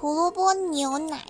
胡萝卜牛奶。